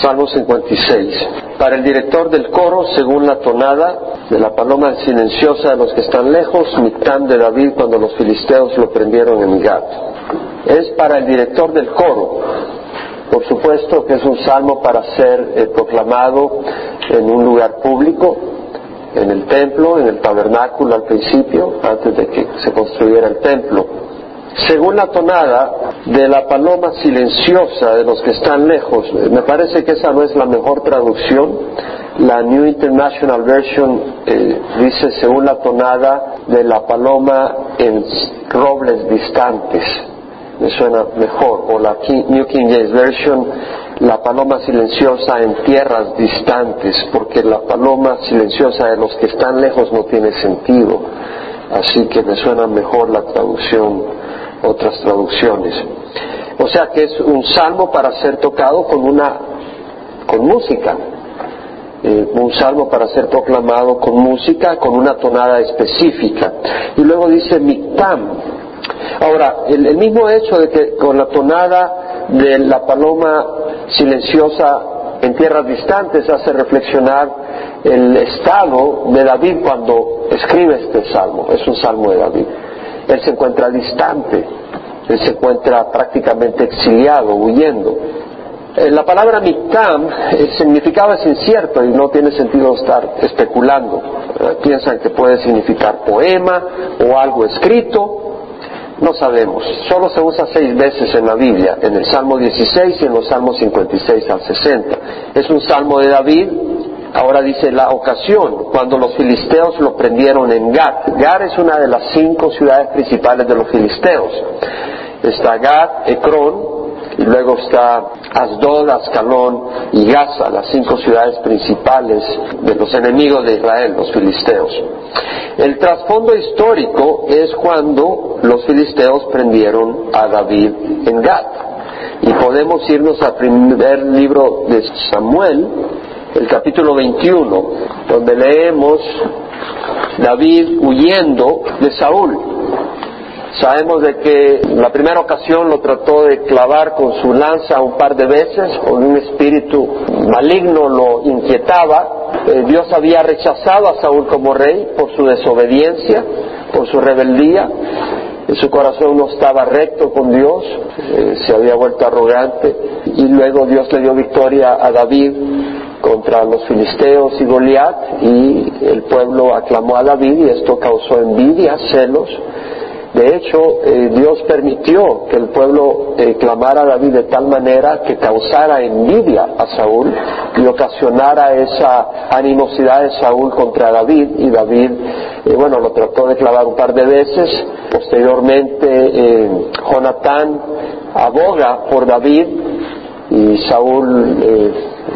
Salmo 56. Para el director del coro, según la tonada de la paloma silenciosa de los que están lejos, Mictán de David cuando los filisteos lo prendieron en Gat. Es para el director del coro. Por supuesto que es un salmo para ser eh, proclamado en un lugar público, en el templo, en el tabernáculo al principio, antes de que se construyera el templo. Según la tonada de la paloma silenciosa de los que están lejos, me parece que esa no es la mejor traducción. La New International Version eh, dice según la tonada de la paloma en robles distantes. Me suena mejor. O la New King James Version, la paloma silenciosa en tierras distantes, porque la paloma silenciosa de los que están lejos no tiene sentido. Así que me suena mejor la traducción otras traducciones. O sea que es un salmo para ser tocado con una con música. Eh, un salmo para ser proclamado con música, con una tonada específica. Y luego dice Mictam. Ahora, el, mismo hecho de que con la tonada de la paloma silenciosa en tierras distantes hace reflexionar el estado de David cuando escribe este salmo. Es un salmo de David. Él se encuentra distante, él se encuentra prácticamente exiliado, huyendo. Eh, la palabra miktam, el significado es incierto y no tiene sentido estar especulando. Eh, piensan que puede significar poema o algo escrito, no sabemos. Solo se usa seis veces en la Biblia, en el Salmo 16 y en los Salmos 56 al 60. Es un salmo de David Ahora dice la ocasión, cuando los filisteos lo prendieron en Gat. Gat es una de las cinco ciudades principales de los filisteos. Está Gat, Ecrón, y luego está Asdod, Ascalón y Gaza, las cinco ciudades principales de los enemigos de Israel, los filisteos. El trasfondo histórico es cuando los filisteos prendieron a David en Gat. Y podemos irnos al primer libro de Samuel, el capítulo 21, donde leemos David huyendo de Saúl. Sabemos de que la primera ocasión lo trató de clavar con su lanza un par de veces, con un espíritu maligno lo inquietaba. Eh, Dios había rechazado a Saúl como rey por su desobediencia, por su rebeldía. su corazón no estaba recto con Dios, eh, se había vuelto arrogante y luego Dios le dio victoria a David contra los filisteos y Goliat y el pueblo aclamó a David y esto causó envidia, celos. De hecho, eh, Dios permitió que el pueblo eh, clamara a David de tal manera que causara envidia a Saúl y ocasionara esa animosidad de Saúl contra David y David, eh, bueno, lo trató de clavar un par de veces. Posteriormente, Jonatán aboga por David y Saúl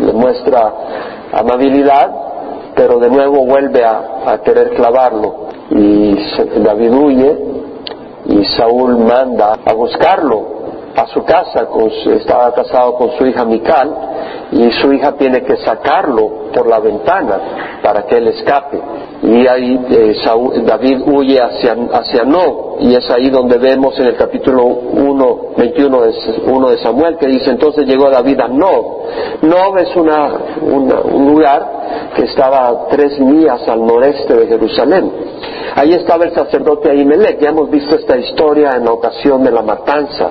le muestra amabilidad, pero de nuevo vuelve a, querer clavarlo. Y David huye y Saúl manda a buscarlo a su casa, estaba casado con su hija Mical, y su hija tiene que sacarlo por la ventana para que él escape. Y ahí eh, David huye hacia, hacia No, y es ahí donde vemos en el capítulo 1, 21 de, 1 de Samuel, que dice, entonces llegó David a No. No es una, un lugar que estaba tres millas al noreste de Jerusalén. Ahí estaba el sacerdote Ahimelech, ya hemos visto esta historia en la ocasión de la matanza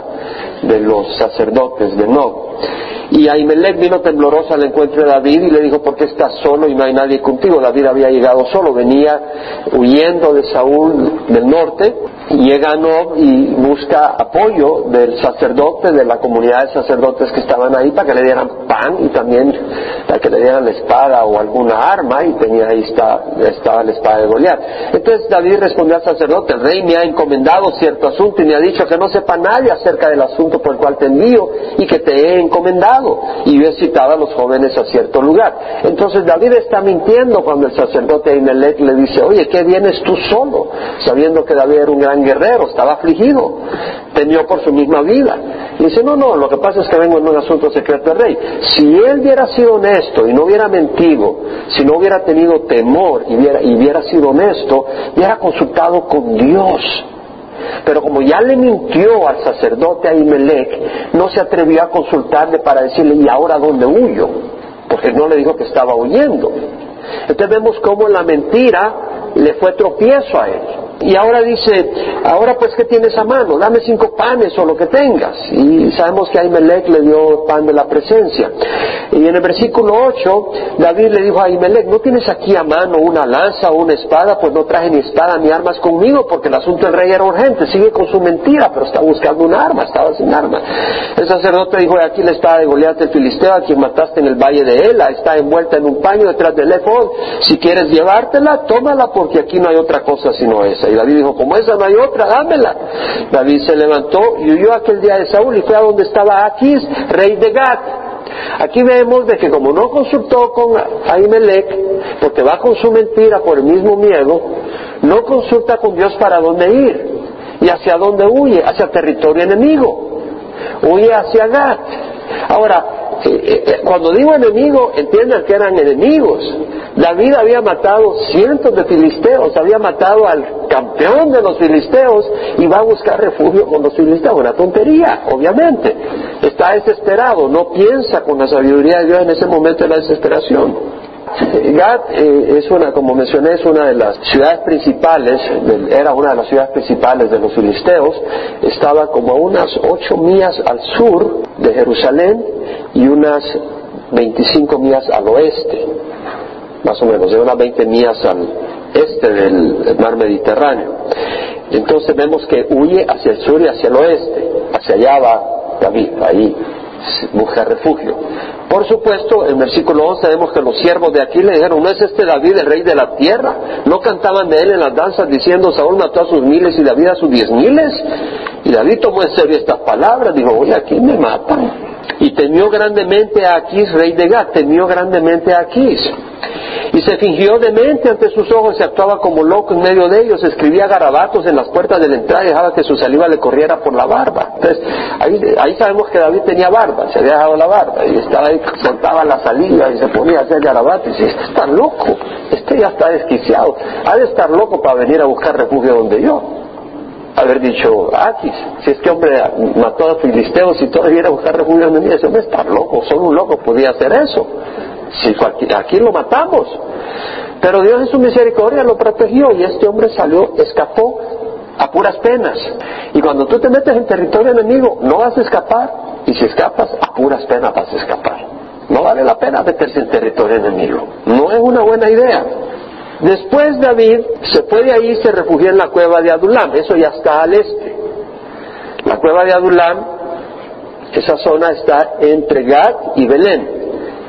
de los sacerdotes de No. Y Ahimelech vino tembloroso al encuentro de David y le dijo, ¿por qué estás solo y no hay nadie contigo? David había llegado solo, venía huyendo de Saúl del norte, y llega Nob y busca apoyo del sacerdote, de la comunidad de sacerdotes que estaban ahí para que le dieran pan y también para que le dieran la espada o alguna arma y tenía ahí está, estaba la espada de Goliat. Entonces David respondió al sacerdote, el rey me ha encomendado cierto asunto y me ha dicho que no sepa nadie acerca del asunto por el cual te envío y que te he encomendado y yo citado a los jóvenes a cierto lugar. Entonces David está mintiendo cuando el sacerdote Ahimelech le dice, oye, ¿qué vienes tú solo? Sabiendo que David era un gran guerrero, estaba afligido, temió por su misma vida. Y dice, no, no, lo que pasa es que vengo en un asunto secreto del rey. Si él hubiera sido honesto y no hubiera mentido, si no hubiera tenido temor y hubiera, y hubiera sido honesto, hubiera consultado con Dios Pero como ya le mintió al sacerdote Ahimelech, no se atrevió a consultarle para decirle, ¿y ahora dónde huyo? Porque no le dijo que estaba huyendo. Entonces vemos cómo la mentira le fue tropiezo a él. Y ahora dice, ahora pues ¿qué tienes a mano? Dame cinco panes o lo que tengas. Y sabemos que Ahimelech le dio pan de la presencia. Y en el versículo 8, David le dijo a Ahimelech, ¿no tienes aquí a mano una lanza o una espada? Pues no traje ni espada ni armas conmigo porque el asunto del rey era urgente. Sigue con su mentira, pero está buscando una arma, estaba sin arma. El sacerdote dijo, aquí la espada de Goliat el Filisteo, a quien mataste en el valle de Ela, está envuelta en un paño detrás del efod. Si quieres llevártela, tómala porque aquí no hay otra cosa sino esa. Y David dijo, como esa no hay otra, dámela. David se levantó y huyó aquel día de Saúl y fue a donde estaba Aquis, rey de Gat. Aquí vemos de que como no consultó con Ahimelech, porque va con su mentira por el mismo miedo, no consulta con Dios para dónde ir. ¿Y hacia dónde huye? Hacia territorio enemigo. Huye hacia Gat. Ahora, eh, eh, cuando digo enemigo, entiendan que eran enemigos. David había matado cientos de filisteos, había matado al campeón de los filisteos y va a buscar refugio con los filisteos. Una tontería, obviamente. Está desesperado, no piensa con la sabiduría de Dios en ese momento de la desesperación. Gad eh, es una, como mencioné, es una de las ciudades principales, era una de las ciudades principales de los filisteos, estaba como a unas ocho millas al sur de Jerusalén y unas 25 millas al oeste, más o menos, de unas 20 millas al este del mar Mediterráneo. Entonces vemos que huye hacia el sur y hacia el oeste, hacia allá va David, ahí busca refugio. Por supuesto, en versículo 11 vemos que los siervos de aquí le dijeron, ¿no es este David el rey de la tierra? ¿No cantaban de él en las danzas diciendo, Saúl mató a sus miles y David a sus diez miles? Y David tomó en serio estas palabras, dijo, oye, aquí me matan. Y temió grandemente a Aquís, rey de Gad, temió grandemente a Aquís. Y se fingió demente ante sus ojos, se actuaba como loco en medio de ellos, escribía garabatos en las puertas de la entrada y dejaba que su saliva le corriera por la barba. Entonces, ahí, sabemos que David tenía barba, se había dejado la barba, y estaba ahí, soltaba la saliva y se ponía a hacer garabatos. Y este está loco, este ya está desquiciado, ha de estar loco para venir a buscar refugio donde yo haber dicho, Aquis, si es que hombre mató a filisteos y todavía era buscar refugio en ese hombre está loco, solo un loco podía hacer eso. Si aquí, aquí lo matamos. Pero Dios en su misericordia lo protegió y este hombre salió, escapó a puras penas. Y cuando tú te metes en territorio enemigo, no vas a escapar. Y si escapas, a puras penas vas a escapar. No vale la pena meterse en territorio enemigo. No es una buena idea. Después David se fue de ahí y se refugió en la cueva de Adulam, eso ya está al este. La cueva de Adulam, esa zona está entre Gad y Belén,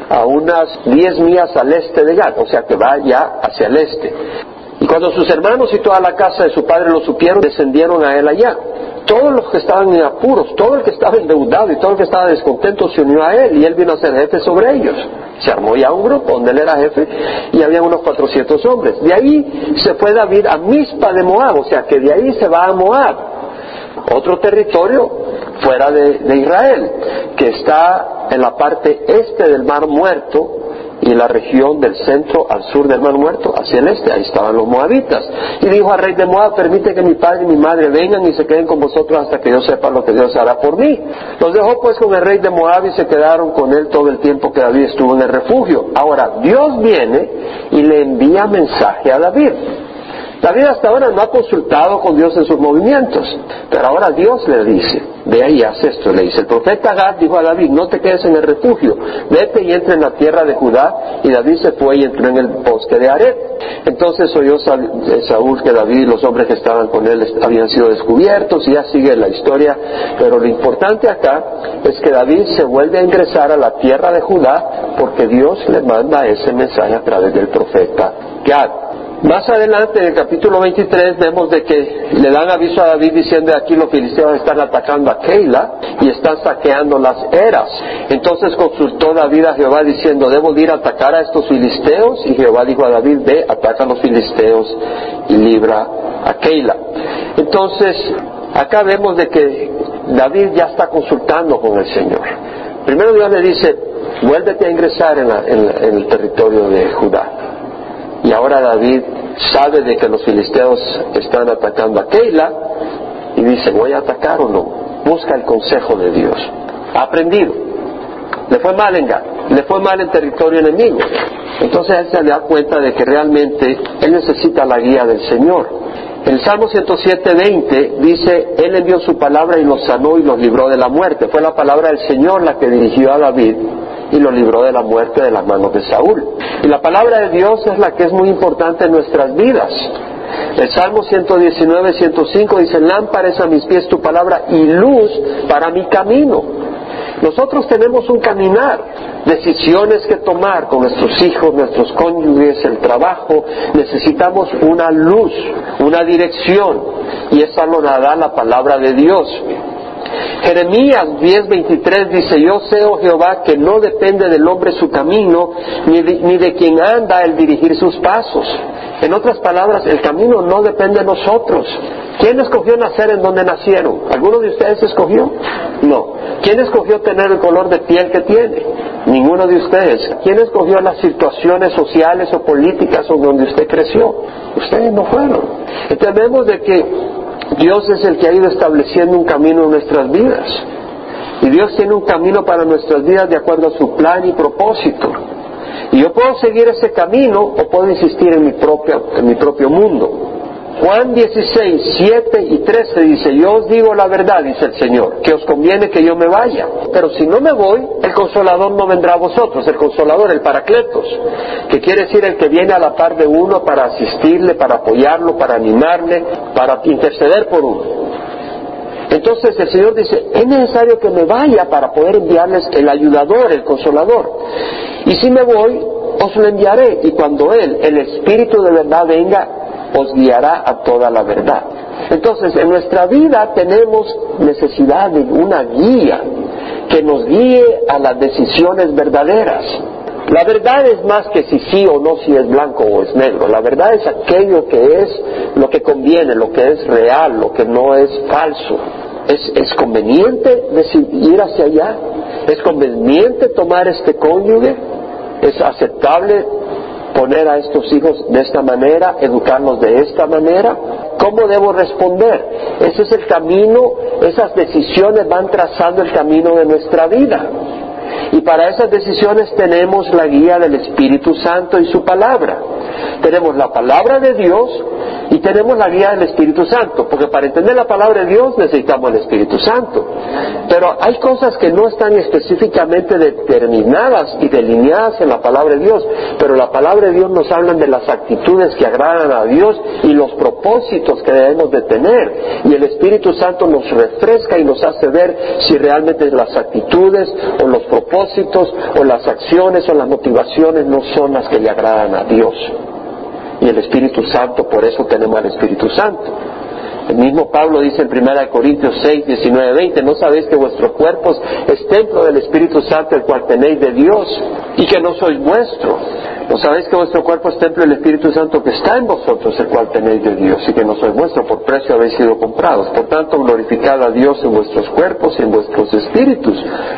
a unas 10 millas al este de Gad, o sea que va ya hacia el este. Y cuando sus hermanos y toda la casa de su padre lo supieron, descendieron a él allá todos los que estaban en apuros, todo el que estaba endeudado y todo el que estaba descontento se unió a él y él vino a ser jefe sobre ellos. Se armó ya un grupo donde él era jefe y había unos 400 hombres. De ahí se fue David a Mispa de Moab, o sea que de ahí se va a Moab, otro territorio fuera de, de Israel, que está en la parte este del Mar Muerto, y la región del centro al sur del mar muerto, hacia el este, ahí estaban los moabitas. Y dijo al rey de Moab, permite que mi padre y mi madre vengan y se queden con vosotros hasta que yo sepa lo que Dios hará por mí. Los dejó pues con el rey de Moab y se quedaron con él todo el tiempo que David estuvo en el refugio. Ahora, Dios viene y le envía mensaje a David. David hasta ahora no ha consultado con Dios en sus movimientos, pero ahora Dios le dice, ve ahí, haz esto, le dice. El profeta Gad dijo a David, no te quedes en el refugio, vete y entra en la tierra de Judá, y David se fue y entró en el bosque de Aret. Entonces oyó eh, Saúl que David y los hombres que estaban con él habían sido descubiertos, y ya sigue la historia, pero lo importante acá es que David se vuelve a ingresar a la tierra de Judá porque Dios le manda ese mensaje a través del profeta Gad. Más adelante, en el capítulo 23, vemos de que le dan aviso a David diciendo aquí los filisteos están atacando a Keila y están saqueando las eras. Entonces consultó David a Jehová diciendo, ¿debo ir a atacar a estos filisteos? Y Jehová dijo a David, ve, ataca a los filisteos y libra a Keila. Entonces, acá vemos de que David ya está consultando con el Señor. Primero Dios le dice, vuélvete a ingresar en, en el territorio de Judá. Y ahora David sabe de que los filisteos están atacando a Keila dice, ¿voy a atacar o no? Busca el consejo de Dios. Ha aprendido. Le fue mal en Gad, le fue mal en territorio enemigo. Entonces él se da cuenta de que realmente él necesita la guía del Señor. El Salmo 107.20 dice, Él envió su palabra y los sanó y los libró de la muerte. Fue la palabra del Señor la que dirigió a David y lo libró de la muerte de las manos de Saúl. Y la palabra de Dios es la que es muy importante en nuestras vidas. El Salmo 119, 105 dice, lámpara es a mis pies tu palabra y luz para mi camino. Nosotros tenemos un caminar, decisiones que tomar con nuestros hijos, nuestros cónyuges, el trabajo. Necesitamos una luz, una dirección y esa lo da la palabra de Dios. Jeremías 10:23 dice, yo sé, oh Jehová, que no depende del hombre su camino, ni de, ni de quien anda el dirigir sus pasos. En otras palabras, el camino no depende de nosotros. ¿Quién escogió nacer en donde nacieron? ¿Alguno de ustedes escogió? No. ¿Quién escogió tener el color de piel que tiene? Ninguno de ustedes. ¿Quién escogió las situaciones sociales o políticas donde usted creció? Ustedes no fueron. Entendemos de que Dios es el que ha ido estableciendo un camino en nuestras vidas. Y Dios tiene un camino para nuestras vidas de acuerdo a su plan y propósito. Y yo puedo seguir ese camino o puedo insistir en mi, propio, en mi propio mundo. Juan 16, 7 y 13 dice, yo os digo la verdad, dice el Señor, que os conviene que yo me vaya. Pero si no me voy, el consolador no vendrá a vosotros, el consolador, el paracletos, que quiere decir el que viene a la par de uno para asistirle, para apoyarlo, para animarle, para interceder por uno. Entonces el Señor dice, es necesario que me vaya para poder enviarles el ayudador, el consolador. Y si me voy, os lo enviaré. Y cuando Él, el Espíritu de verdad, venga, os guiará a toda la verdad. Entonces, en nuestra vida tenemos necesidad de una guía que nos guíe a las decisiones verdaderas. La verdad es más que si sí o no, si es blanco o es negro. La verdad es aquello que es lo que conviene, lo que es real, lo que no es falso. ¿Es, conveniente ir hacia allá? ¿Es conveniente tomar este cónyuge? ¿Es aceptable poner a estos hijos de esta manera, educarlos de esta manera? ¿Cómo debo responder? Ese es el camino, esas decisiones van trazando el camino de nuestra vida. Y para esas decisiones tenemos la guía del Espíritu Santo y su palabra. Tenemos la palabra de Dios y tenemos la guía del Espíritu Santo, porque para entender la palabra de Dios necesitamos el Espíritu Santo. Pero hay cosas que no están específicamente determinadas y delineadas en la palabra de Dios, pero la palabra de Dios nos habla de las actitudes que agradan a Dios y los propósitos que debemos de tener. Y el Espíritu Santo nos refresca y nos hace ver si realmente las actitudes o los propósitos o las acciones o las motivaciones no son las que le agradan a Dios y el Espíritu Santo, por eso tenemos al Espíritu Santo. El mismo Pablo dice en 1 Corintios 6, 19, 20, ¿no sabéis que vuestro cuerpo es templo del Espíritu Santo, el cual tenéis de Dios, y que no sois vuestro? ¿No sabéis que vuestro cuerpo es templo del Espíritu Santo que está en vosotros, el cual tenéis de Dios, y que no sois vuestro, por precio habéis sido comprados? Por tanto, glorificad a Dios en vuestros cuerpos y en vuestros espíritus,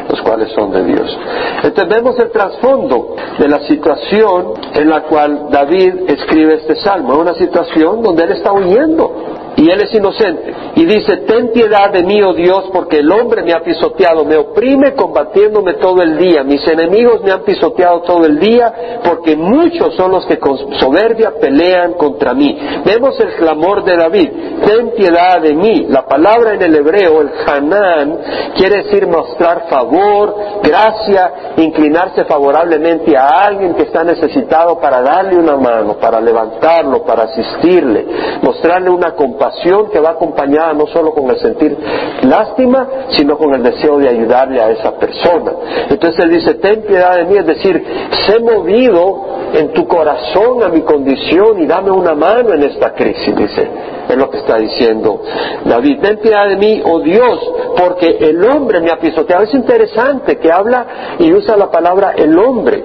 los cuales son de Dios. Entonces vemos el trasfondo de la situación en la cual David escribe este salmo. Es una situación donde él está huyendo y él es inocente. Y dice, ten piedad de mí, oh Dios, porque el hombre me ha pisoteado, me oprime combatiéndome todo el día, mis enemigos me han pisoteado todo el día, porque muchos son los que con soberbia pelean contra mí. Vemos el clamor de David, ten piedad de mí. La palabra en el hebreo, el Hanán, quiere decir mostrar favor, gracia, inclinarse favorablemente a alguien que está necesitado para darle una mano, para levantarlo, para asistirle, mostrarle una compasión que va acompañada no solo con el sentir lástima, sino con el deseo de ayudarle a esa persona. Entonces él dice, ten piedad de mí, es decir, sé movido en tu corazón a mi condición y dame una mano en esta crisis, dice. Es lo que está diciendo David. Ten piedad de mí, oh Dios, porque el hombre me ha pisoteado. Es interesante que habla y usa la palabra el hombre,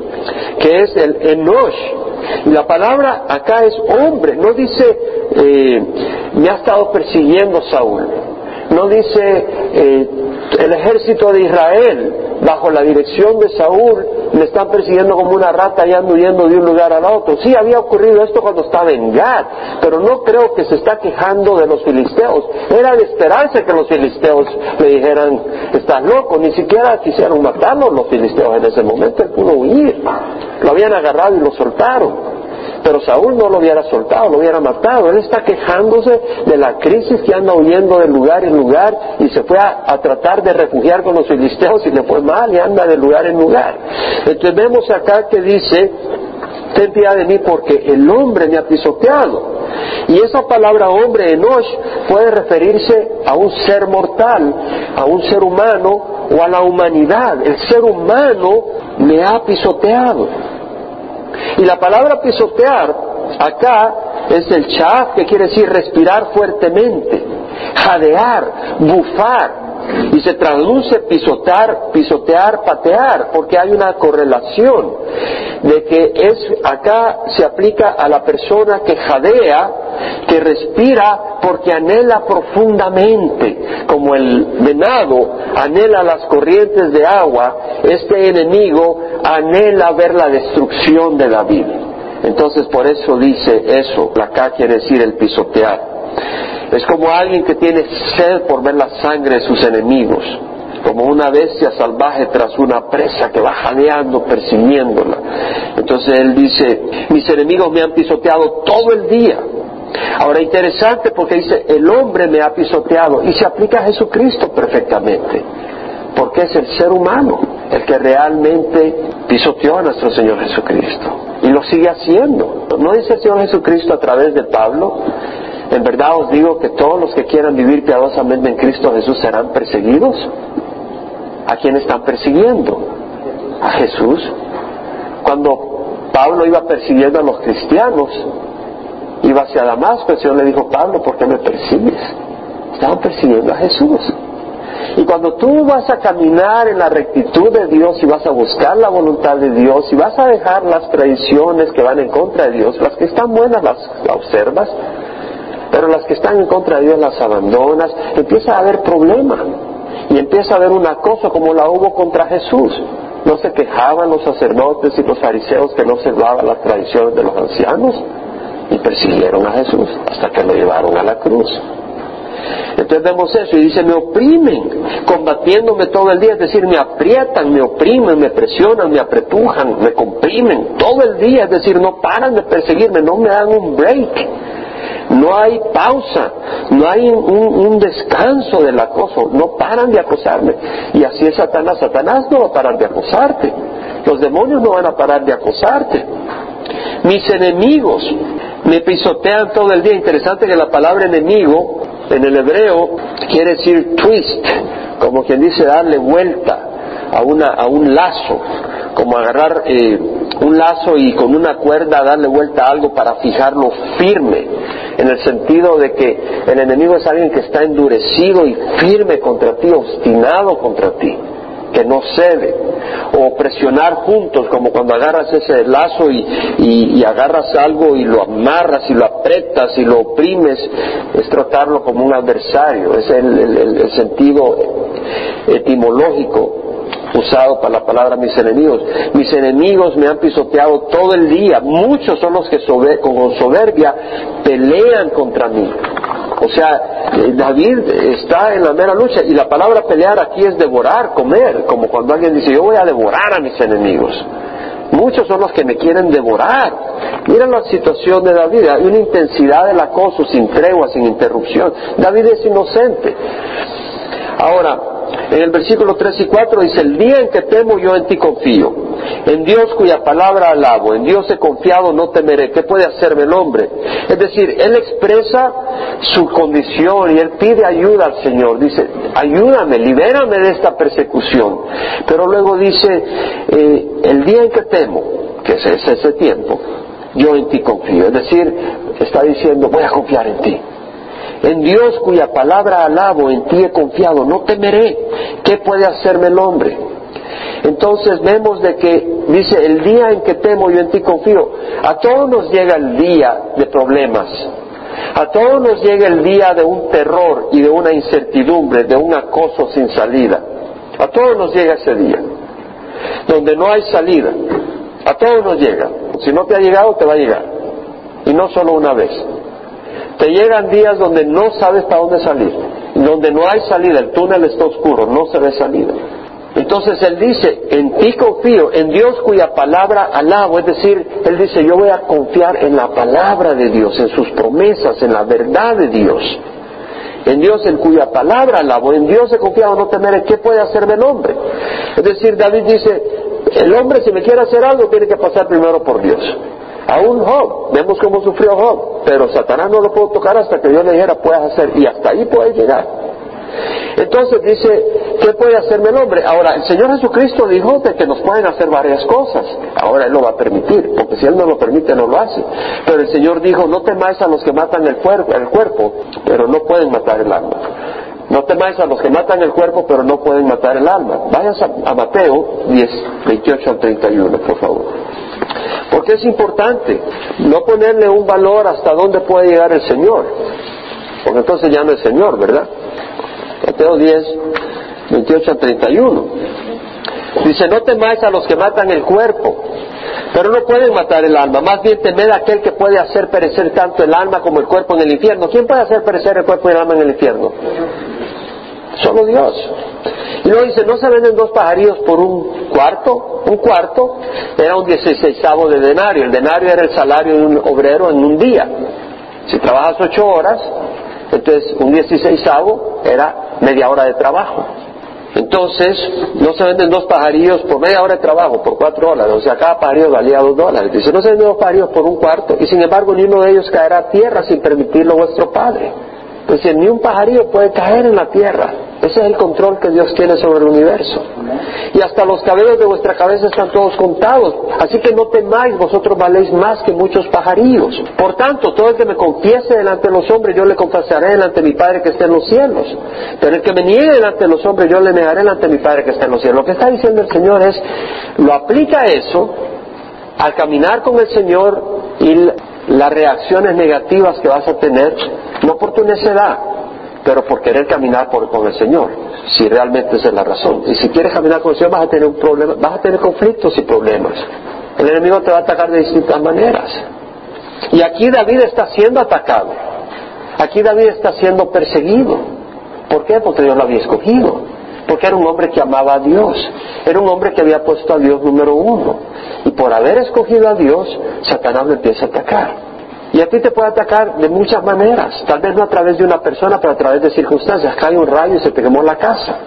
que es el enosh, y la palabra acá es hombre, no dice eh, me ha estado persiguiendo Saúl, no dice eh, el ejército de Israel bajo la dirección de Saúl me están persiguiendo como una rata y ando de un lugar al otro. Sí, había ocurrido esto cuando estaba en Gad, pero no creo que se está quejando de los filisteos. Era de esperarse que los filisteos le dijeran, estás loco, ni siquiera quisieron matarlo los filisteos en ese momento, él pudo huir. Lo habían agarrado y lo soltaron. Pero Saúl no lo hubiera soltado, lo hubiera matado. Él está quejándose de la crisis que anda huyendo de lugar en lugar y se fue a, tratar de refugiar con los filisteos y le fue mal y anda de lugar en lugar. Entonces vemos acá que dice, ten piedad de mí porque el hombre me ha pisoteado. Y esa palabra hombre, Enosh, puede referirse a un ser mortal, a un ser humano o a la humanidad. El ser humano me ha pisoteado. Y la palabra pisotear acá es el chaf, que quiere decir respirar fuertemente, jadear, bufar. Y se traduce pisotear, pisotear, patear, porque hay una correlación de que es acá se aplica a la persona que jadea, que respira porque anhela profundamente, como el venado anhela las corrientes de agua, este enemigo anhela ver la destrucción de David. Entonces por eso dice eso, la acá quiere decir el pisotear. Es como alguien que tiene sed por ver la sangre de sus enemigos, como una bestia salvaje tras una presa que va jadeando, persiguiéndola. Entonces él dice, mis enemigos me han pisoteado todo el día. Ahora interesante porque dice, el hombre me ha pisoteado y se aplica a Jesucristo perfectamente, porque es el ser humano el que realmente pisoteó a nuestro Señor Jesucristo y lo sigue haciendo. ¿No dice el Señor Jesucristo a través de Pablo? En verdad os digo que todos los que quieran vivir piadosamente en Cristo Jesús serán perseguidos. ¿A quién están persiguiendo? A Jesús. Cuando Pablo iba persiguiendo a los cristianos, iba hacia Damasco, el Señor le dijo, Pablo, ¿por qué me persigues? Estaban persiguiendo a Jesús. Y cuando tú vas a caminar en la rectitud de Dios y vas a buscar la voluntad de Dios y vas a dejar las tradiciones que van en contra de Dios, las que están buenas las, observas, pero las que están en contra de Dios las abandonas, empieza a haber problema y empieza a haber un acoso como la hubo contra Jesús. No se quejaban los sacerdotes y los fariseos que no observaban las tradiciones de los ancianos y persiguieron a Jesús hasta que lo llevaron a la cruz. Entonces vemos eso y dice, me oprimen, combatiéndome todo el día, es decir, me aprietan, me oprimen, me presionan, me apretujan, me comprimen todo el día, es decir, no paran de perseguirme, no me dan un break no hay pausa, no hay un, descanso del acoso, no paran de acosarme. Y así es Satanás, Satanás no va a parar de acosarte, los demonios no van a parar de acosarte. Mis enemigos me pisotean todo el día. Interesante que la palabra enemigo en el hebreo quiere decir twist, como quien dice darle vuelta a, una, a un lazo, como agarrar eh, un lazo y con una cuerda darle vuelta a algo para fijarlo firme, en el sentido de que el enemigo es alguien que está endurecido y firme contra ti, obstinado contra ti, que no cede, o presionar juntos, como cuando agarras ese lazo y, agarras algo y lo amarras y lo apretas y lo oprimes, es tratarlo como un adversario, es el sentido etimológico usado para la palabra mis enemigos. Mis enemigos me han pisoteado todo el día. Muchos son los que con soberbia pelean contra mí. O sea, eh, David está en la mera lucha y la palabra pelear aquí es devorar, comer, como cuando alguien dice yo voy a devorar a mis enemigos. Muchos son los que me quieren devorar. Mira la situación de David, hay una intensidad del acoso sin tregua, sin interrupción. David es inocente. Ahora, en el versículo 3 y 4 dice, el día en que temo yo en ti confío, en Dios cuya palabra alabo, en Dios he confiado, no temeré. ¿Qué puede hacerme el hombre? Es decir, él expresa su condición y él pide ayuda al Señor. Dice, ayúdame, libérame de esta persecución. Pero luego dice, eh, el día en que temo, que es ese tiempo, yo en ti confío. Es decir, está diciendo, voy a confiar en ti. En Dios cuya palabra alabo, en ti he confiado, no temeré. ¿Qué puede hacerme el hombre? Entonces vemos de que dice, el día en que temo yo en ti confío. A todos nos llega el día de problemas. A todos nos llega el día de un terror y de una incertidumbre, de un acoso sin salida. A todos nos llega ese día. donde no hay salida. A todos nos llega. Si no te ha llegado, te va a llegar. Y no solo una vez. Te llegan días donde no sabes para dónde salir, donde no hay salida, el túnel está oscuro, no se ve salida. Entonces él dice, en ti confío, en Dios cuya palabra alabo, es decir, él dice, yo voy a confiar en la palabra de Dios, en sus promesas, en la verdad de Dios. En Dios en cuya palabra alabo, en Dios he confiado, no temeré, ¿qué puede hacerme el hombre? Es decir, David dice, el hombre si me quiere hacer algo tiene que pasar primero por Dios. Aún Job, vemos cómo sufrió Job, pero Satanás no lo pudo tocar hasta que Dios le dijera, puedes hacer, y hasta ahí puede llegar. Entonces dice, ¿qué puede hacerme el hombre? Ahora, el Señor Jesucristo dijo de que nos pueden hacer varias cosas. Ahora Él lo va a permitir, porque si Él no lo permite, no lo hace. Pero el Señor dijo, no temáis a los que matan el cuerpo, pero no pueden matar el alma. No temáis a los que matan el cuerpo, pero no pueden matar el alma. Vayas a, Mateo 10, 28 al 31, por favor. Porque es importante no ponerle un valor hasta dónde puede llegar el Señor. Porque entonces ya no es Señor, ¿verdad? Mateo 10, 28 al 31. Dice, no temáis a los que matan el cuerpo, pero no pueden matar el alma. Más bien temed a aquel que puede hacer perecer tanto el alma como el cuerpo en el infierno. ¿Quién puede hacer perecer el cuerpo y el alma en el infierno? Solo Dios. Y luego dice, ¿no se venden dos pajarillos por un cuarto? Un cuarto era un dieciséisavo de denario. El denario era el salario de un obrero en un día. Si trabajas ocho horas, entonces un dieciséisavo era media hora de trabajo. Entonces, no se venden dos pajarillos por media hora de trabajo, por cuatro horas, o sea, cada pajarillo valía dos dólares. Dice, no se venden dos pajarillos por un cuarto, y sin embargo ni uno de ellos caerá a tierra sin permitirlo vuestro Padre. Dice, ni un pajarillo puede caer en la tierra. Ese es el control que Dios tiene sobre el universo. Y hasta los cabellos de vuestra cabeza están todos contados. Así que no temáis, vosotros valéis más que muchos pajarillos. Por tanto, todo el que me confiese delante de los hombres, yo le confesaré delante de mi Padre que está en los cielos. Pero el que me niegue delante de los hombres, yo le negaré delante de mi Padre que está en los cielos. Lo que está diciendo el Señor es, lo aplica eso al caminar con el Señor y las reacciones negativas que vas a tener, no por tu necedad, pero por querer caminar con el Señor, si realmente esa es la razón. Y si quieres caminar con el Señor vas a tener un problema, vas a tener conflictos y problemas. El enemigo te va a atacar de distintas maneras. Y aquí David está siendo atacado. Aquí David está siendo perseguido. ¿Por qué? Porque Dios lo había escogido. Porque era un hombre que amaba a Dios. Era un hombre que había puesto a Dios número uno. Y por haber escogido a Dios, Satanás lo empieza a atacar. Y a ti te puede atacar de muchas maneras, tal vez no a través de una persona, pero a través de circunstancias. Cae un rayo y se te quemó la casa.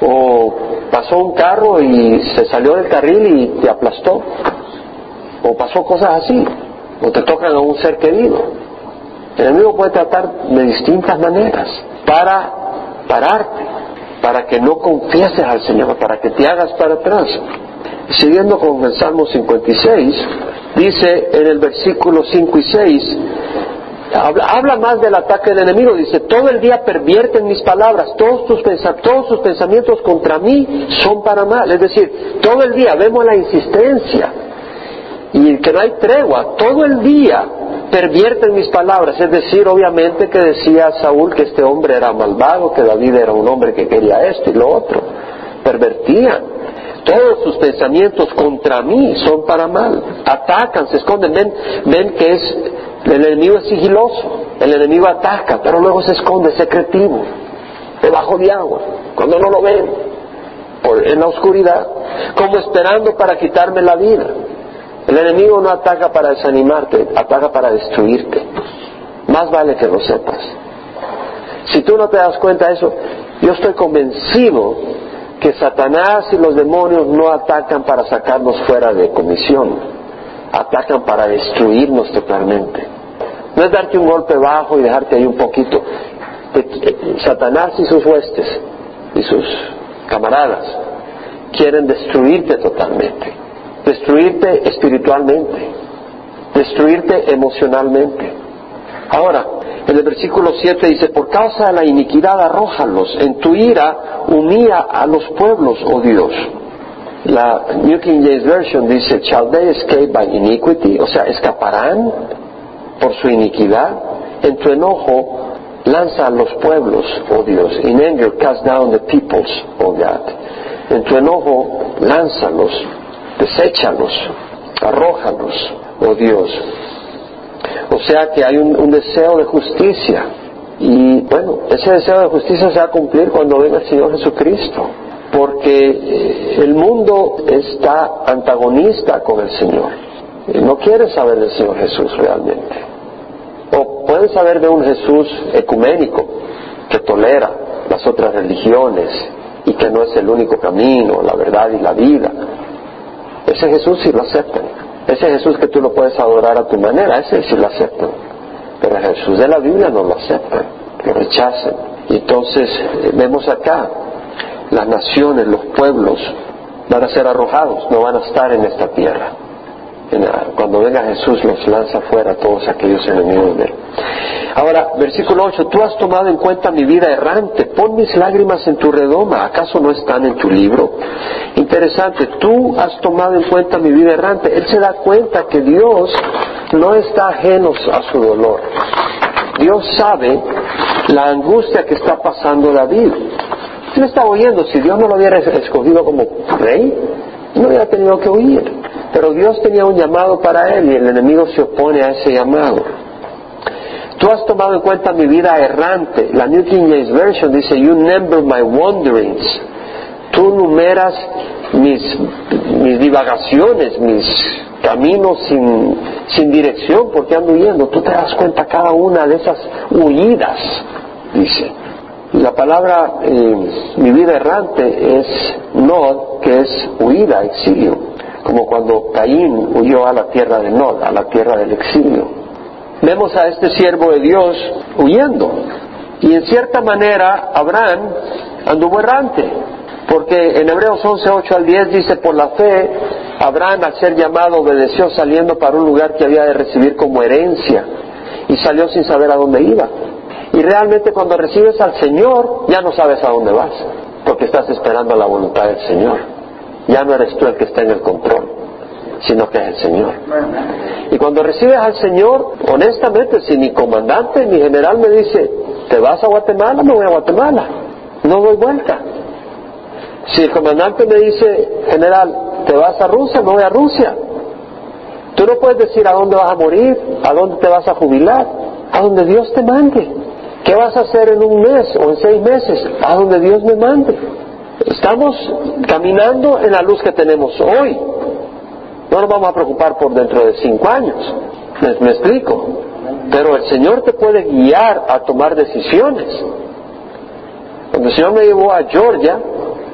O pasó un carro y se salió del carril y te aplastó. O pasó cosas así. O te tocan a un ser querido. El enemigo puede tratar de distintas maneras para pararte, para que no confieses al Señor, para que te hagas para atrás. Siguiendo con el Salmo 56, dice en el versículo 5 y 6, habla, más del ataque del enemigo, dice, todo el día pervierten mis palabras, todos, tus todos sus pensamientos contra mí son para mal, es decir, todo el día vemos la insistencia y que no hay tregua, todo el día pervierten mis palabras, es decir, obviamente que decía Saúl que este hombre era malvado, que David era un hombre que quería esto y lo otro, pervertían todos sus pensamientos contra mí son para mal. Atacan, se esconden. Ven, ven que es, el enemigo es sigiloso. El enemigo ataca, pero luego se esconde, secretivo, debajo de agua, cuando no lo ven, en la oscuridad, como esperando para quitarme la vida. El enemigo no ataca para desanimarte, ataca para destruirte. Más vale que lo sepas. Si tú no te das cuenta de eso, yo estoy convencido que Satanás y los demonios no atacan para sacarnos fuera de comisión, atacan para destruirnos totalmente. No es darte un golpe bajo y dejarte ahí un poquito. Satanás y sus huestes y sus camaradas quieren destruirte totalmente, destruirte espiritualmente, destruirte emocionalmente. Ahora, en el versículo 7 dice, por causa de la iniquidad arrójalos, en tu ira humilla a los pueblos, oh Dios. La New King James Version dice, shall they escape by iniquity? O sea, escaparán por su iniquidad. En tu enojo lanza a los pueblos, oh Dios. In anger cast down the peoples, oh God. en tu enojo, lánzalos, deséchalos, arrójalos, oh Dios. O sea que hay un, deseo de justicia. Y bueno, ese deseo de justicia se va a cumplir cuando venga el Señor Jesucristo. Porque eh, el mundo está antagonista con el Señor. Y no quiere saber del Señor Jesús realmente. O pueden saber de un Jesús ecuménico que tolera las otras religiones y que no es el único camino, la verdad y la vida. Ese Jesús sí lo aceptan. Ese Jesús que tú lo puedes adorar a tu manera, ese sí lo aceptan. Pero el Jesús de la Biblia no lo aceptan, lo rechazan. Entonces eh, vemos acá, las naciones, los pueblos van a ser arrojados, no van a estar en esta tierra cuando venga Jesús los lanza fuera a todos aquellos enemigos de él. Ahora, versículo 8, tú has tomado en cuenta mi vida errante, pon mis lágrimas en tu redoma, ¿acaso no están en tu libro? Interesante, tú has tomado en cuenta mi vida errante. Él se da cuenta que Dios no está ajeno a su dolor. Dios sabe la angustia que está pasando David. Él está oyendo, si Dios no lo hubiera escogido como rey, no hubiera tenido que huir. Pero Dios tenía un llamado para él y el enemigo se opone a ese llamado. Tú has tomado en cuenta mi vida errante. La New King James Version dice, You number my wanderings. Tú numeras mis, mis divagaciones, mis caminos sin, sin dirección, porque ando huyendo. Tú te das cuenta cada una de esas huidas, dice. La palabra eh, mi vida errante es no, que es huida, exilio como cuando Caín huyó a la tierra de Nod, a la tierra del exilio. Vemos a este siervo de Dios huyendo. Y en cierta manera Abraham anduvo errante, porque en Hebreos 11, 8 al 10 dice, por la fe, Abraham al ser llamado obedeció saliendo para un lugar que había de recibir como herencia y salió sin saber a dónde iba. Y realmente cuando recibes al Señor ya no sabes a dónde vas, porque estás esperando la voluntad del Señor. Ya no eres tú el que está en el control, sino que es el Señor. Y cuando recibes al Señor, honestamente, si mi comandante, mi general me dice, ¿te vas a Guatemala? Me voy a Guatemala. No doy vuelta. Si el comandante me dice, general, ¿te vas a Rusia? Me voy a Rusia. Tú no puedes decir a dónde vas a morir, a dónde te vas a jubilar, a donde Dios te mande. ¿Qué vas a hacer en un mes o en seis meses? A donde Dios me mande. Estamos caminando en la luz que tenemos hoy. No nos vamos a preocupar por dentro de cinco años. ¿Me, explico? Pero el Señor te puede guiar a tomar decisiones. Cuando el Señor me llevó a Georgia,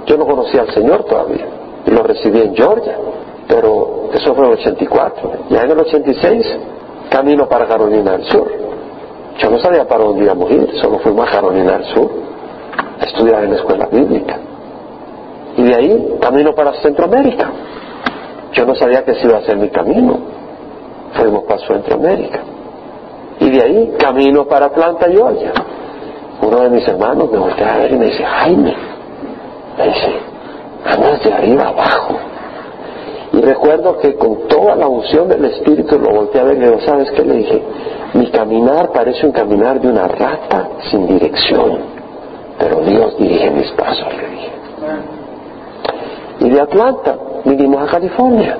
yo no conocía al Señor todavía. Y lo recibí en Georgia. Pero eso fue en el 84. Ya en el 86, camino para Carolina del Sur. Yo no sabía para dónde íbamos a ir, solo fuimos a Carolina del Sur a estudiar en la escuela bíblica. Y de ahí camino para Centroamérica. Yo no sabía que ese iba a ser mi camino. Fuimos para Centroamérica. Y de ahí camino para Atlanta, Georgia. Uno de mis hermanos me voltea a ver y me dice, Jaime, me dice, andas de arriba abajo. Y recuerdo que con toda la unción del Espíritu lo volteé a ver y le digo, ¿sabes qué le dije? Mi caminar parece un caminar de una rata sin dirección, pero Dios dirige mis pasos, le dije y de Atlanta vinimos a California.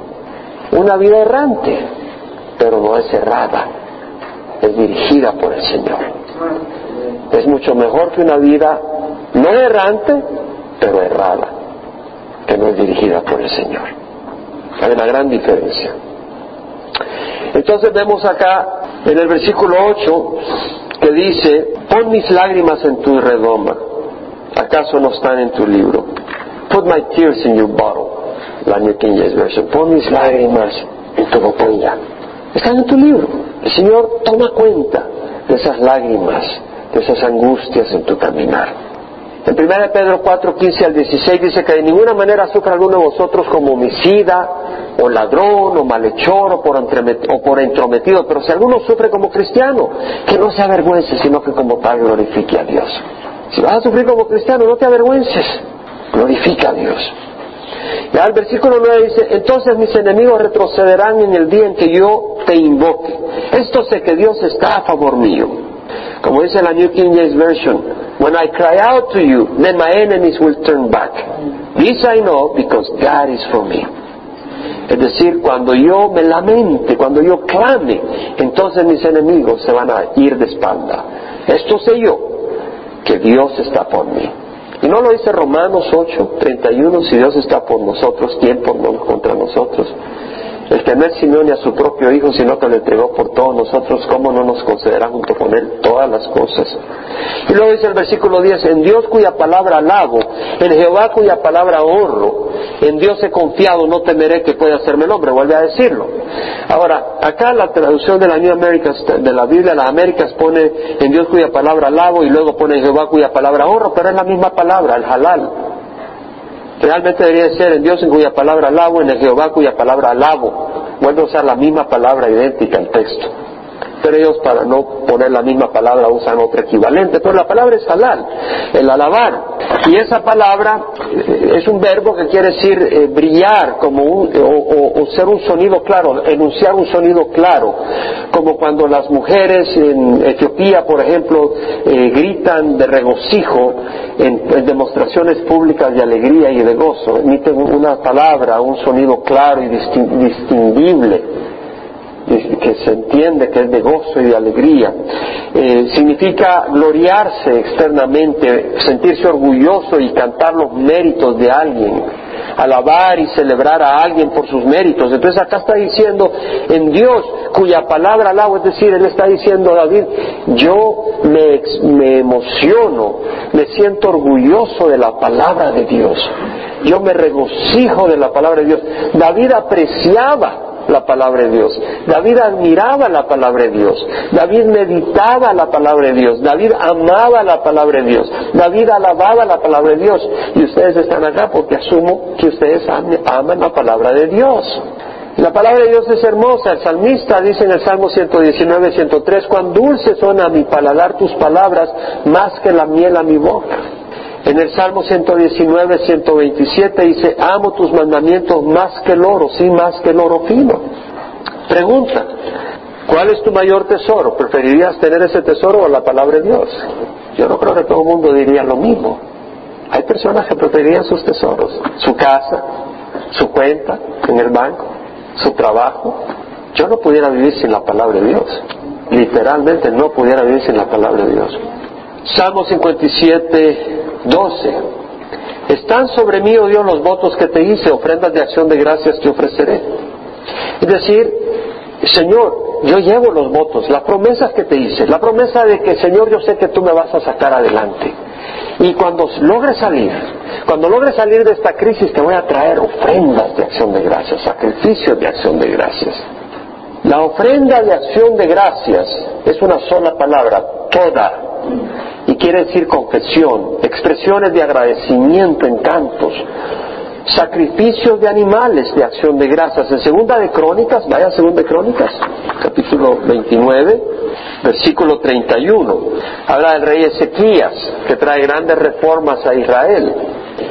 Una vida errante, pero no es cerrada, es dirigida por el Señor. Es mucho mejor que una vida no errante, pero errada, que no es dirigida por el Señor. Hay una gran diferencia. Entonces vemos acá en el versículo 8 que dice, pon mis lágrimas en tu redoma, ¿acaso no están en tu libro? Put my tears in your bottle. La New King James. Pon mis lágrimas en tu botella. Están en tu libro. El Señor toma cuenta de esas lágrimas, de esas angustias en tu caminar. En 1 Pedro 4, 15 al 16 dice que de ninguna manera sufra alguno de vosotros como homicida, o ladrón, o malhechor, o por, o por entrometido, pero si alguno sufre como cristiano, que no se avergüence, sino que como tal glorifique a Dios. Si vas a sufrir como cristiano, no te avergüences, glorifica a Dios. Ya el versículo 9 dice, entonces mis enemigos retrocederán en el día en que yo te invoque. Esto sé que Dios está a favor mío. Como dice la New King James Version, When I cry out to you, then my enemies will turn back. This I know because God is for me. Es decir, cuando yo me lamente, cuando yo clame, entonces mis enemigos se van a ir de espalda. Esto sé yo, que Dios está por mí. Y no lo dice Romanos 8, 31, si Dios está por nosotros, ¿quién por contra nosotros? El que no eximió ni a su propio Hijo, sino que lo entregó por todos nosotros, ¿cómo no nos considera junto con Él todas las cosas? Y luego dice el versículo 10, en Dios cuya palabra alabo, en Jehová cuya palabra honro, en Dios he confiado, no temeré que pueda hacerme el hombre, vuelve a decirlo. Ahora, acá la traducción de la New Americas, de la Biblia las Américas pone en Dios cuya palabra alabo y luego pone en Jehová cuya palabra honro, pero es la misma palabra, el halal. Realmente debería ser en Dios en cuya palabra alabo, en el Jehová cuya palabra alabo. Vuelve a usar la misma palabra idéntica el texto pero ellos para no poner la misma palabra usan otra equivalente. Pero la palabra es halal, el alabar. Y esa palabra eh, es un verbo que quiere decir eh, brillar como un, o, ser un sonido claro, enunciar un sonido claro, como cuando las mujeres en Etiopía, por ejemplo, eh, gritan de regocijo en, demostraciones públicas de alegría y de gozo, emiten una palabra, un sonido claro y distinguible que se entiende que es de gozo y de alegría. Eh, significa gloriarse externamente, sentirse orgulloso y cantar los méritos de alguien, alabar y celebrar a alguien por sus méritos. Entonces acá está diciendo en Dios, cuya palabra alabo, es decir, él está diciendo David, yo me, me emociono, me siento orgulloso de la palabra de Dios, yo me regocijo de la palabra de Dios. David apreciaba la palabra de Dios. David admiraba la palabra de Dios. David meditaba la palabra de Dios. David amaba la palabra de Dios. David alababa la palabra de Dios. Y ustedes están acá porque asumo que ustedes aman la palabra de Dios. La palabra de Dios es hermosa. El salmista dice en el Salmo 119, 103, cuán dulces son a mi paladar tus palabras más que la miel a mi boca. En el Salmo 119, 127 dice, amo tus mandamientos más que el oro, sí, más que el oro fino. Pregunta, ¿cuál es tu mayor tesoro? ¿Preferirías tener ese tesoro o la palabra de Dios? Yo no creo que todo el mundo diría lo mismo. Hay personas que preferirían sus tesoros, su casa, su cuenta en el banco, su trabajo. Yo no pudiera vivir sin la palabra de Dios. Literalmente no pudiera vivir sin la palabra de Dios. Salmo 57, 12. Están sobre mí, oh Dios, los votos que te hice, ofrendas de acción de gracias te ofreceré. Es decir, Señor, yo llevo los votos, las promesas que te hice, la promesa de que, Señor, yo sé que tú me vas a sacar adelante. Y cuando logre salir, cuando logre salir de esta crisis, te voy a traer ofrendas de acción de gracias, sacrificios de acción de gracias. La ofrenda de acción de gracias es una sola palabra, toda y quiere decir confesión, expresiones de agradecimiento en cantos, sacrificios de animales de acción de gracias. En segunda de Crónicas, vaya segunda de Crónicas, capítulo 29, versículo 31. Habla del rey Ezequías, que trae grandes reformas a Israel.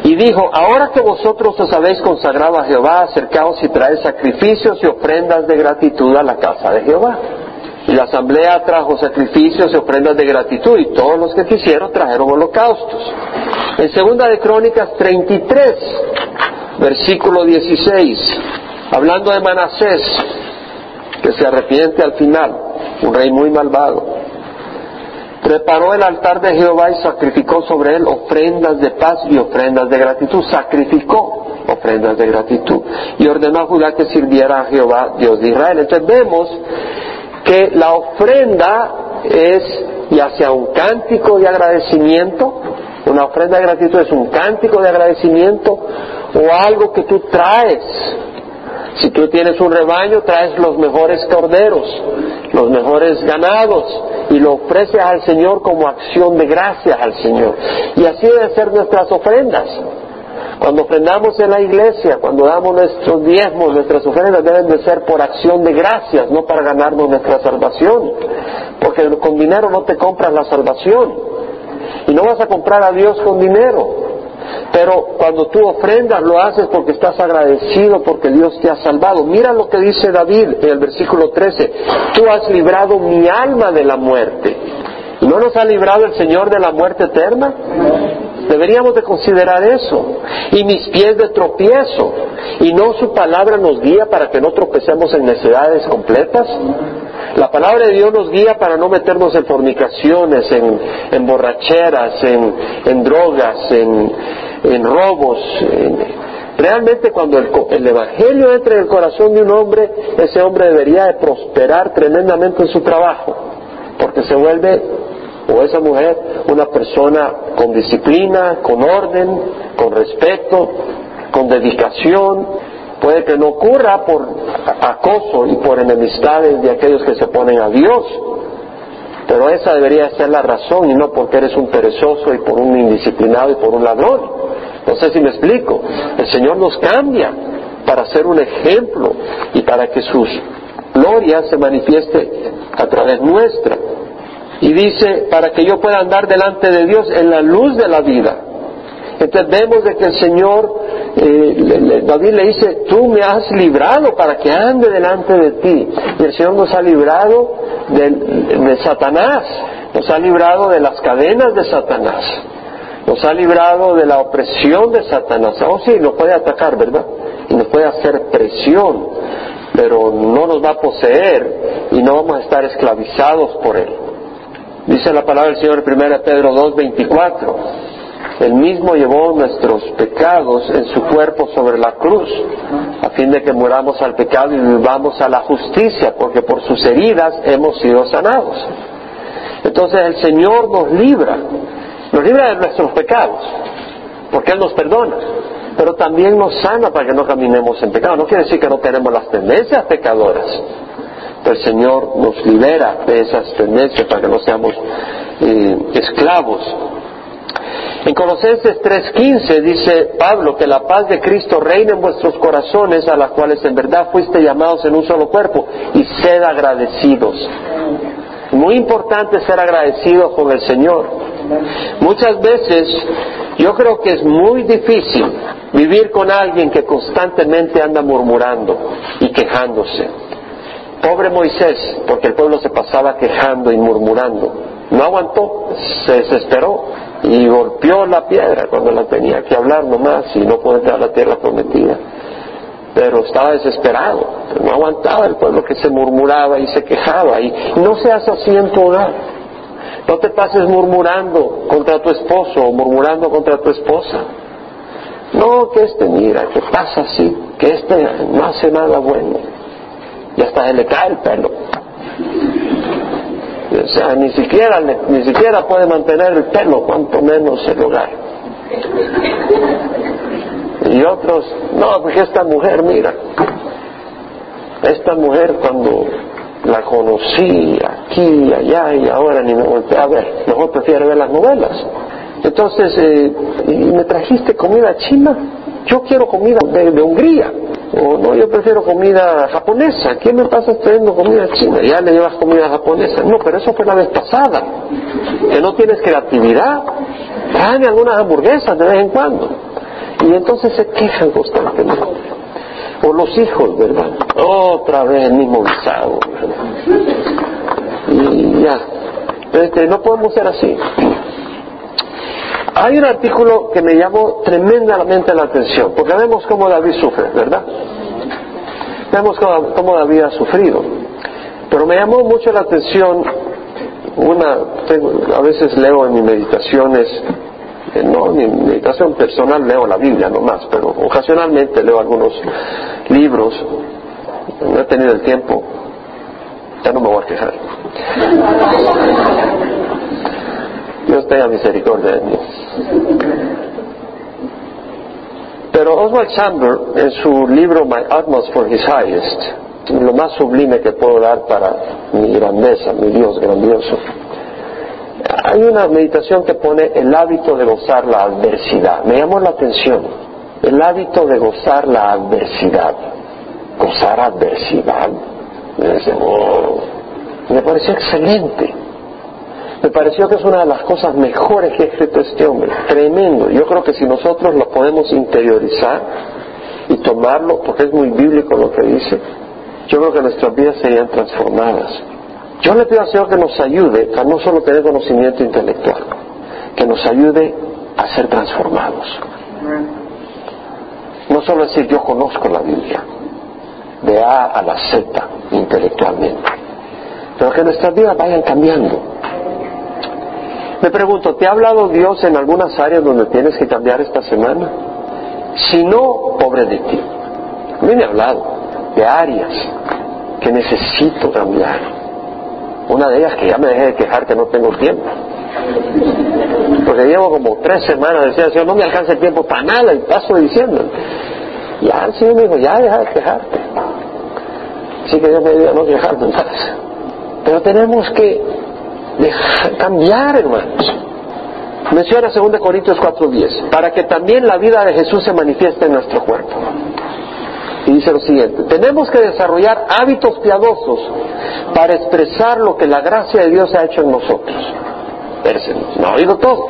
Y dijo, ahora que vosotros os habéis consagrado a Jehová, acercaos y traed sacrificios y ofrendas de gratitud a la casa de Jehová. Y la asamblea trajo sacrificios y ofrendas de gratitud y todos los que quisieron trajeron holocaustos. En segunda de Crónicas 33, versículo 16, hablando de Manasés, que se arrepiente al final, un rey muy malvado, preparó el altar de Jehová y sacrificó sobre él ofrendas de paz y ofrendas de gratitud. Sacrificó ofrendas de gratitud y ordenó a Judá que sirviera a Jehová, Dios de Israel. Entonces vemos que la ofrenda es ya sea un cántico de agradecimiento, una ofrenda de gratitud es un cántico de agradecimiento o algo que tú traes. Si tú tienes un rebaño, traes los mejores corderos, los mejores ganados y lo ofreces al Señor como acción de gracias al Señor. Y así deben ser nuestras ofrendas. Cuando ofrendamos en la iglesia, cuando damos nuestros diezmos, nuestras ofrendas deben de ser por acción de gracias, no para ganarnos nuestra salvación. Porque con dinero no te compras la salvación. Y no vas a comprar a Dios con dinero. Pero cuando tú ofrendas lo haces porque estás agradecido porque Dios te ha salvado. Mira lo que dice David en el versículo 13. Tú has librado mi alma de la muerte ¿No nos ha librado el Señor de la muerte eterna? Deberíamos de considerar eso. Y mis pies de tropiezo. ¿Y no su palabra nos guía para que no tropecemos en necesidades completas? La palabra de Dios nos guía para no meternos en fornicaciones, en, borracheras, en, drogas, en, robos. realmente cuando el, el, Evangelio entra en el corazón de un hombre, ese hombre debería de prosperar tremendamente en su trabajo, porque se vuelve o esa mujer una persona con disciplina, con orden, con respeto, con dedicación. Puede que no ocurra por acoso y por enemistades de aquellos que se ponen a Dios, pero esa debería ser la razón y no porque eres un perezoso y por un indisciplinado y por un ladrón. No sé si me explico. El Señor nos cambia para ser un ejemplo y para que sus gloria se manifieste a través nuestra. Y dice, para que yo pueda andar delante de Dios en la luz de la vida. Entonces vemos de que el Señor, eh, David le dice, tú me has librado para que ande delante de ti. Y el Señor nos ha librado de, Satanás, nos ha librado de las cadenas de Satanás, nos ha librado de la opresión de Satanás. Oh sí, nos puede atacar, ¿verdad? Y nos puede hacer presión, pero no nos va a poseer y no vamos a estar esclavizados por él. Dice la palabra del Señor en 1 Pedro 2, 24. Él mismo llevó nuestros pecados en su cuerpo sobre la cruz, a fin de que muramos al pecado y vivamos a la justicia, porque por sus heridas hemos sido sanados. Entonces el Señor nos libra, nos libra de nuestros pecados, porque Él nos perdona, pero también nos sana para que no caminemos en pecado. No quiere decir que no tenemos las tendencias pecadoras, el Señor nos libera de esas tendencias para que no seamos eh, esclavos. En Colosenses 3:15 dice Pablo que la paz de Cristo reina en vuestros corazones, a las cuales en verdad fuiste llamados en un solo cuerpo, y sed agradecidos. Muy importante ser agradecidos con el Señor. Muchas veces yo creo que es muy difícil vivir con alguien que constantemente anda murmurando y quejándose. Pobre Moisés, porque el pueblo se pasaba quejando y murmurando. No aguantó, se desesperó y golpeó la piedra cuando la tenía que hablar nomás y no pudo entrar a la tierra prometida. Pero estaba desesperado, no aguantaba el pueblo que se murmuraba y se quejaba. Y no seas así en tu hogar. No te pases murmurando contra tu esposo o murmurando contra tu esposa. No, que este mira, que pasa así, que este no hace nada bueno y hasta se le cae el pelo. O sea, ni siquiera, ni siquiera puede mantener el pelo, cuanto menos el hogar. Y otros, no, porque esta mujer, mira, esta mujer cuando la conocí aquí, allá y ahora ni me volteé a ver, mejor prefiero ver las novelas. Entonces, eh, ¿y me trajiste comida china? Yo quiero comida de Hungría. O no, yo prefiero comida japonesa. ¿Qué me pasa trayendo comida china? Ya le llevas comida japonesa. No, pero eso fue la vez pasada. Que no tienes creatividad. Traen algunas hamburguesas de vez en cuando. Y entonces se quejan constantemente. O los hijos, ¿verdad? Otra vez el mismo guisado. Y ya. Este, no podemos ser así. Hay un artículo que me llamó tremendamente la atención, porque vemos cómo David sufre, ¿verdad? Vemos cómo, David ha sufrido. Pero me llamó mucho la atención, una, a veces leo en mis meditaciones, eh, no en mi meditación personal leo la Biblia nomás, pero ocasionalmente leo algunos libros, no he tenido el tiempo, ya no me voy a quejar. Dios tenga misericordia de mí. Pero Oswald Chamber, en su libro My Utmost for His Highest, lo más sublime que puedo dar para mi grandeza, mi Dios grandioso, hay una meditación que pone el hábito de gozar la adversidad. Me llamó la atención. El hábito de gozar la adversidad. Gozar adversidad. Me, oh, me pareció excelente me pareció que es una de las cosas mejores que ha escrito este hombre, tremendo. Yo creo que si nosotros lo podemos interiorizar y tomarlo, porque es muy bíblico lo que dice, yo creo que nuestras vidas serían transformadas. Yo le pido al Señor que nos ayude a no solo tener conocimiento intelectual, que nos ayude a ser transformados. No solo decir yo conozco la Biblia, de A a la Z intelectualmente, pero que nuestras vidas vayan cambiando. Me pregunto, ¿te ha hablado Dios en algunas áreas donde tienes que cambiar esta semana? Si no, pobre de ti. A mí me ha hablado de áreas que necesito cambiar. Una de ellas que ya me dejé de quejar que no tengo tiempo. Porque llevo como tres semanas diciendo, Señor, no me alcanza el tiempo para nada y paso diciendo. Ya el Señor me dijo, ya deja de quejarte. Así que Dios me dijo no quejarme más. Pero tenemos que dejar, cambiar, hermanos. Menciona 2 Corintios 4:10, para que también la vida de Jesús se manifieste en nuestro cuerpo. Y dice lo siguiente, tenemos que desarrollar hábitos piadosos para expresar lo que la gracia de Dios ha hecho en nosotros. No ha oído todo.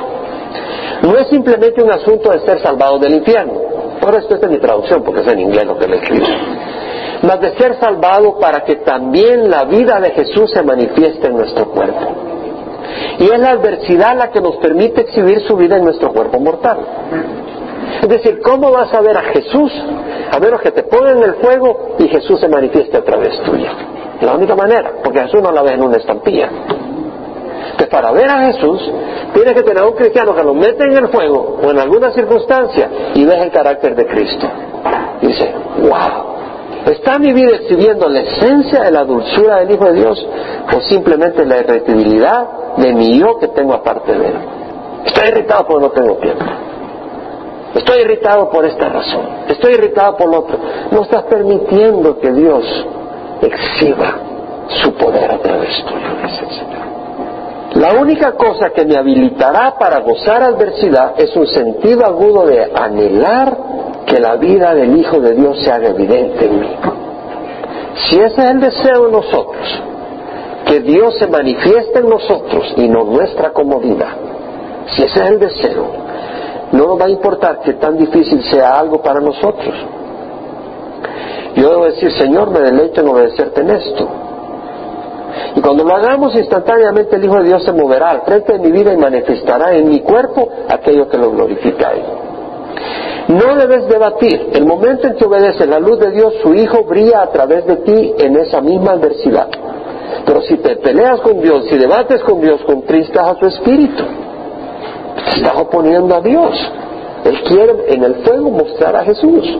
No es simplemente un asunto de ser salvado del infierno. Por esto esta es mi traducción, porque es en inglés lo que le escribo. Mas de ser salvado para que también la vida de Jesús se manifieste en nuestro cuerpo. Y es la adversidad la que nos permite exhibir su vida en nuestro cuerpo mortal. Es decir, ¿cómo vas a ver a Jesús a menos que te pongan en el fuego y Jesús se manifieste a través tuya? La única manera, porque Jesús no la ve en una estampilla. Que para ver a Jesús tienes que tener un cristiano que lo mete en el fuego o en alguna circunstancia y ves el carácter de Cristo. Dice, wow, ¿Está mi vida exhibiendo la esencia de la dulzura del Hijo de Dios o simplemente la irritabilidad de mi yo que tengo aparte de él? Estoy irritado porque no tengo tiempo. Estoy irritado por esta razón. Estoy irritado por lo otro. No estás permitiendo que Dios exhiba su poder a través tuyo, dice. La única cosa que me habilitará para gozar adversidad es un sentido agudo de anhelar que la vida del Hijo de Dios se haga evidente en mí. Si ese es el deseo de nosotros, que Dios se manifieste en nosotros y no nuestra comodidad, si ese es el deseo, no nos va a importar que tan difícil sea algo para nosotros. Yo debo decir, Señor, me deleito en obedecerte en esto. Y cuando lo hagamos instantáneamente el Hijo de Dios se moverá al frente de mi vida y manifestará en mi cuerpo aquello que lo glorifica a Él. No debes debatir. El momento en que obedeces la luz de Dios, su Hijo brilla a través de ti en esa misma adversidad. Pero si te peleas con Dios, si debates con Dios, contristas a su espíritu. Te estás oponiendo a Dios. Él quiere en el fuego mostrar a Jesús.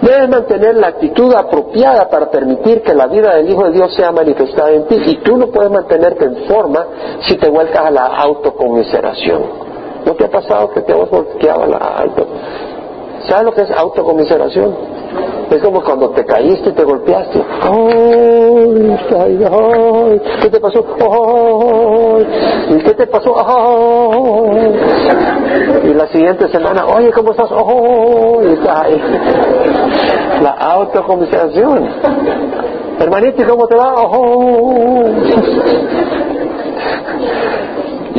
Debes mantener la actitud apropiada para permitir que la vida del Hijo de Dios sea manifestada en ti. Y tú no puedes mantenerte en forma si te vuelcas a la autocomiseración. ¿No te ha pasado que te has volteado la auto? ¿Sabes lo que es autocomiseración? Es como cuando te caíste y te golpeaste. ¡Ay, ay, ¿Qué te pasó? ¡Ay! ¿Y qué te pasó? ¡Ay! Y la siguiente semana, oye, ¿cómo estás? ¡Ay! Ahí. La autocomiseración. Hermanito, ¿y cómo te va? ¡Ay!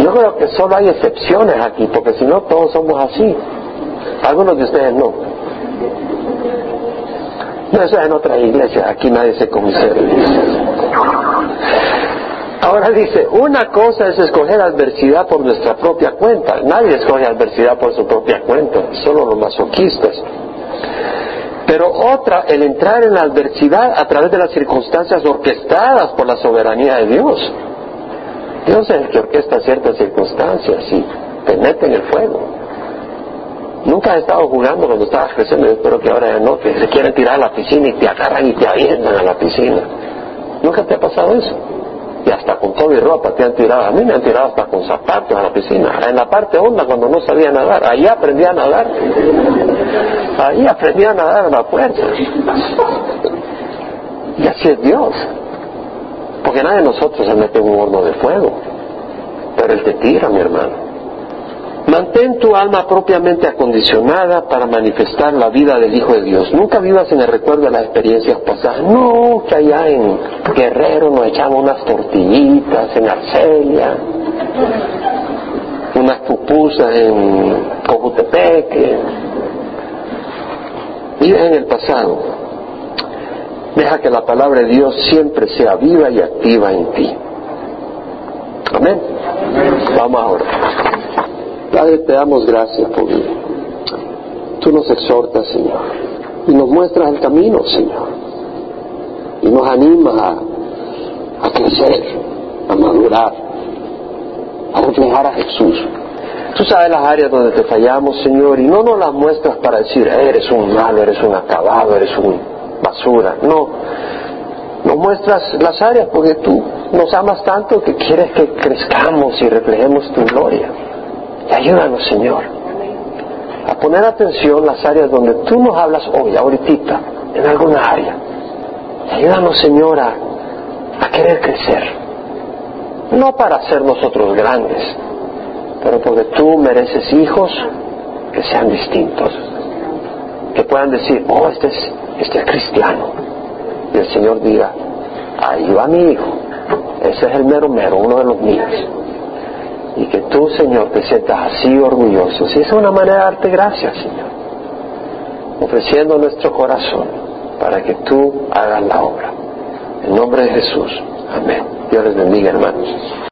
Yo creo que solo hay excepciones aquí, porque si no todos somos así. Algunos de ustedes no. No, eso es en otra iglesia, aquí nadie se comisera. Ahora dice, una cosa es escoger adversidad por nuestra propia cuenta. Nadie escoge adversidad por su propia cuenta, solo los masoquistas. Pero otra, el entrar en la adversidad a través de las circunstancias orquestadas por la soberanía de Dios. Dios es el que orquesta ciertas circunstancias y te mete en el fuego. Nunca has estado jugando cuando estabas creciendo, yo espero que ahora ya no, que se quieren tirar a la piscina y te agarran y te avientan a la piscina. ¿Nunca te ha pasado eso? Y hasta con todo y ropa te han tirado. A mí me han tirado hasta con zapatos a la piscina. En la parte honda cuando no sabía nadar. Ahí aprendí a nadar. Ahí aprendí a nadar a la fuerza. Y así es Dios. Porque nadie de nosotros se mete en un horno de fuego. Pero Él te tira, mi hermano. Mantén tu alma propiamente acondicionada para manifestar la vida del Hijo de Dios. Nunca vivas en el recuerdo de las experiencias pasadas. No, que allá en Guerrero nos echamos unas tortillitas, en Arcelia, unas pupusas en Cojutepeque. Vive en el pasado. Deja que la palabra de Dios siempre sea viva y activa en ti. Amén. Vamos ahora. Padre, te damos gracias por Tú nos exhortas, Señor, y nos muestras el camino, Señor, y nos animas a, crecer, a madurar, a reflejar a Jesús. Tú sabes las áreas donde te fallamos, Señor, y no nos las muestras para decir, eres un malo, eres un acabado, eres un basura. No, muestras las áreas porque tú nos amas tanto que quieres que crezcamos y reflejemos tu gloria. Y ayúdanos, Señor, a poner atención las áreas donde tú nos hablas hoy, ahorita, en alguna área. Ayúdanos, Señor, a, a querer crecer. No para ser nosotros grandes, pero porque tú mereces hijos que sean distintos, que puedan decir, oh, este es, este es cristiano. Y el Señor diga, ahí va mi hijo, ese es el mero mero, uno de los míos. Y que tú, Señor, te sientas así orgulloso. Si es una manera de darte gracias, Señor. Ofreciendo nuestro corazón para que tú hagas la obra. En nombre de Jesús. Amén. Dios les bendiga, hermanos.